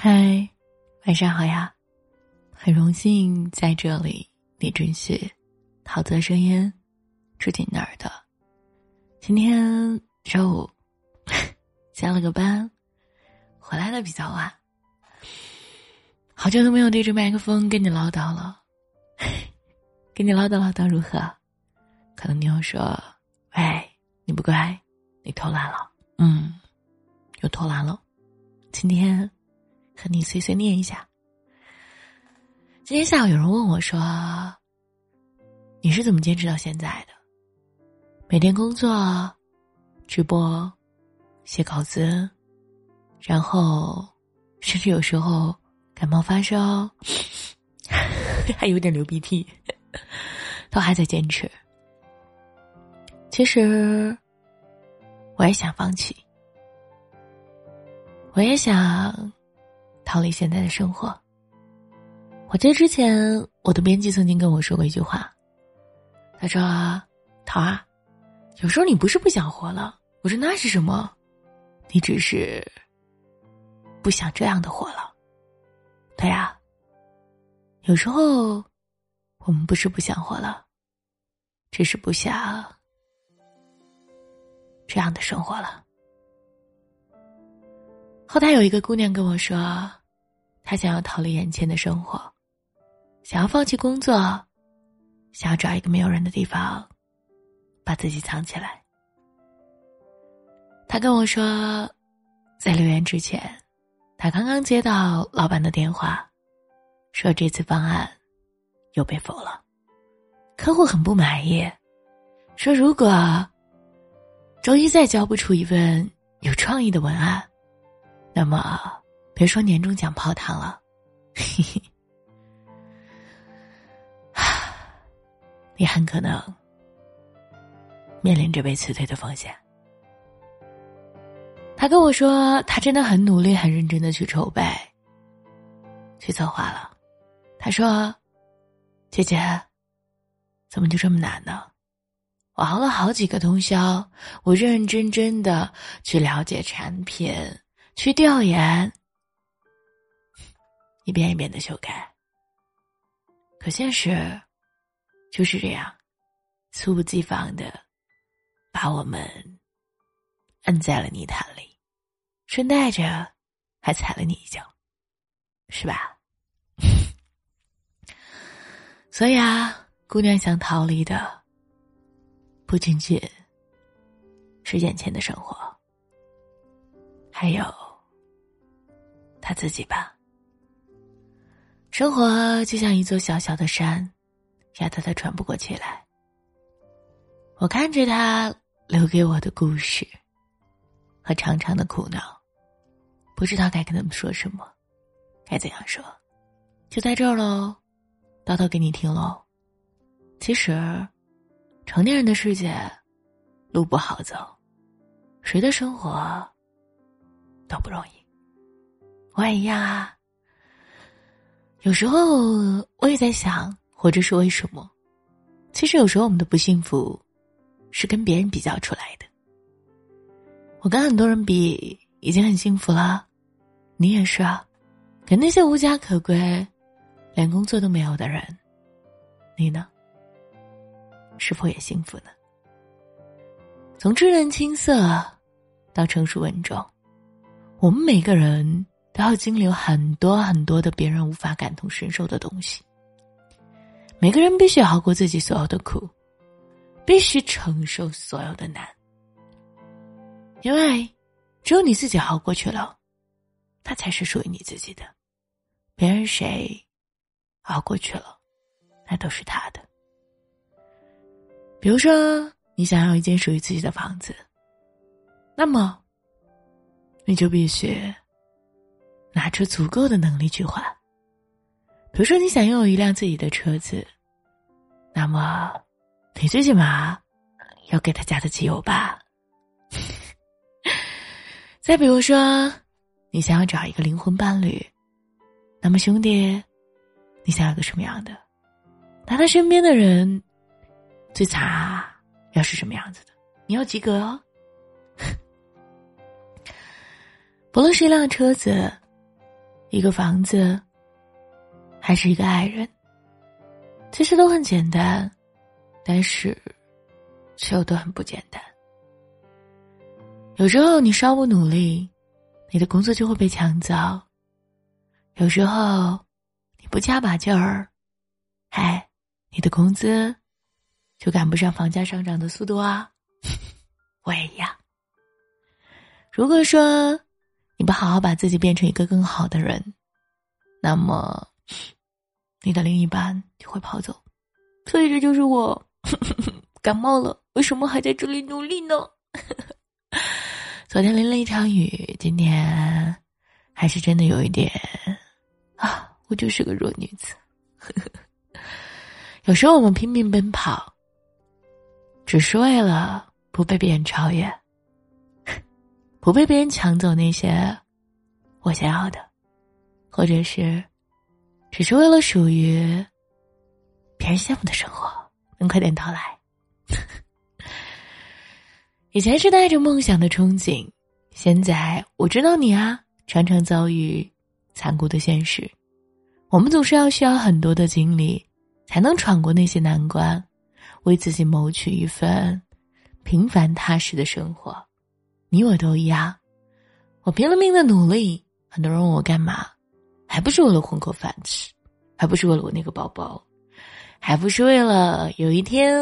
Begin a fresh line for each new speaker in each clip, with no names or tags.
嗨，晚上好呀！很荣幸在这里，你准许陶泽声音住进那儿的。今天周五，加了个班，回来的比较晚。好久都没有对着麦克风跟你唠叨了，跟你唠叨唠叨如何？可能你又说：“喂，你不乖，你偷懒了。”嗯，又偷懒了。今天。和你碎碎念一下。今天下午有人问我说：“你是怎么坚持到现在的？每天工作、直播、写稿子，然后甚至有时候感冒发烧，还有点流鼻涕，都还在坚持。其实我也想放弃，我也想。”逃离现在的生活。我记得之前我的编辑曾经跟我说过一句话，他说：“桃儿，有时候你不是不想活了。”我说：“那是什么？你只是不想这样的活了。”对呀，有时候我们不是不想活了，只是不想这样的生活了。后台有一个姑娘跟我说。他想要逃离眼前的生活，想要放弃工作，想要找一个没有人的地方，把自己藏起来。他跟我说，在留言之前，他刚刚接到老板的电话，说这次方案又被否了，客户很不满意，说如果周一再交不出一份有创意的文案，那么。别说年终奖泡汤了，嘿嘿，你很可能面临着被辞退的风险。他跟我说，他真的很努力、很认真的去筹备、去策划了。他说：“姐姐，怎么就这么难呢？我熬了好几个通宵，我认认真真的去了解产品，去调研。”一遍一遍的修改，可现实就是这样，猝不及防的把我们摁在了泥潭里，顺带着还踩了你一脚，是吧？所以啊，姑娘想逃离的不仅仅是眼前的生活，还有他自己吧。生活就像一座小小的山，压得他喘不过气来。我看着他留给我的故事和长长的苦恼，不知道该跟他们说什么，该怎样说，就在这儿喽，叨叨给你听喽。其实，成年人的世界路不好走，谁的生活都不容易，我也一样啊。有时候我也在想，活着是为什么？其实有时候我们的不幸福，是跟别人比较出来的。我跟很多人比，已经很幸福了，你也是啊。跟那些无家可归、连工作都没有的人，你呢？是否也幸福呢？从稚嫩青涩到成熟稳重，我们每个人。都要经历很多很多的别人无法感同身受的东西。每个人必须熬过自己所有的苦，必须承受所有的难，因为只有你自己熬过去了，它才是属于你自己的。别人谁熬过去了，那都是他的。比如说，你想要一间属于自己的房子，那么你就必须。拿出足够的能力去换。比如说，你想拥有一辆自己的车子，那么你最起码要给他加的机油吧。再比如说，你想要找一个灵魂伴侣，那么兄弟，你想要个什么样的？那他身边的人最惨要是什么样子的？你要及格哦。不论是一辆车子。一个房子，还是一个爱人？其实都很简单，但是却又都很不简单。有时候你稍不努力，你的工作就会被抢走；有时候你不加把劲儿，嗨，你的工资就赶不上房价上涨的速度啊！我也一样。如果说你不好好把自己变成一个更好的人，那么你的另一半就会跑走。所以这就是我 感冒了，为什么还在这里努力呢？昨天淋了一场雨，今天还是真的有一点啊！我就是个弱女子。有时候我们拼命奔跑，只是为了不被别人超越，不被别人抢走那些我想要的，或者是只是为了属于别人羡慕的生活能快点到来。以前是带着梦想的憧憬，现在我知道你啊，常常遭遇残酷的现实。我们总是要需要很多的经历，才能闯过那些难关，为自己谋取一份平凡踏实的生活。你我都一样，我拼了命的努力。很多人问我干嘛，还不是为了混口饭吃，还不是为了我那个宝宝，还不是为了有一天。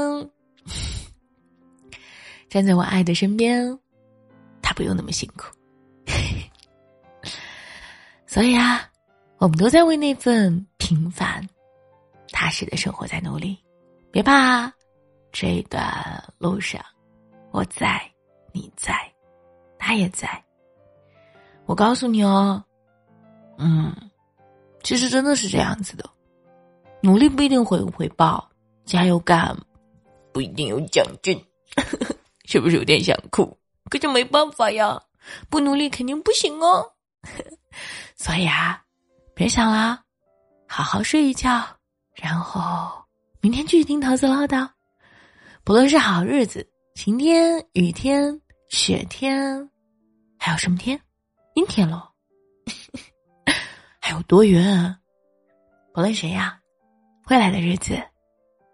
站在我爱的身边，他不用那么辛苦。所以啊，我们都在为那份平凡、踏实的生活在努力。别怕，这一段路上，我在，你在，他也在。我告诉你哦，嗯，其实真的是这样子的，努力不一定会有回报，加油干不一定有奖金。是不是有点想哭？可是没办法呀，不努力肯定不行哦。所以啊，别想了，好好睡一觉，然后明天继续听桃子唠叨。不论是好日子、晴天、雨天、雪天，还有什么天？阴天喽。还有多远？不论谁呀，未来的日子，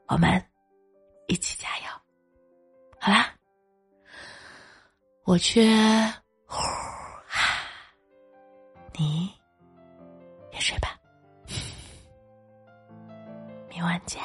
我们一起加油。好啦。我却，呼，你也睡吧，明晚见。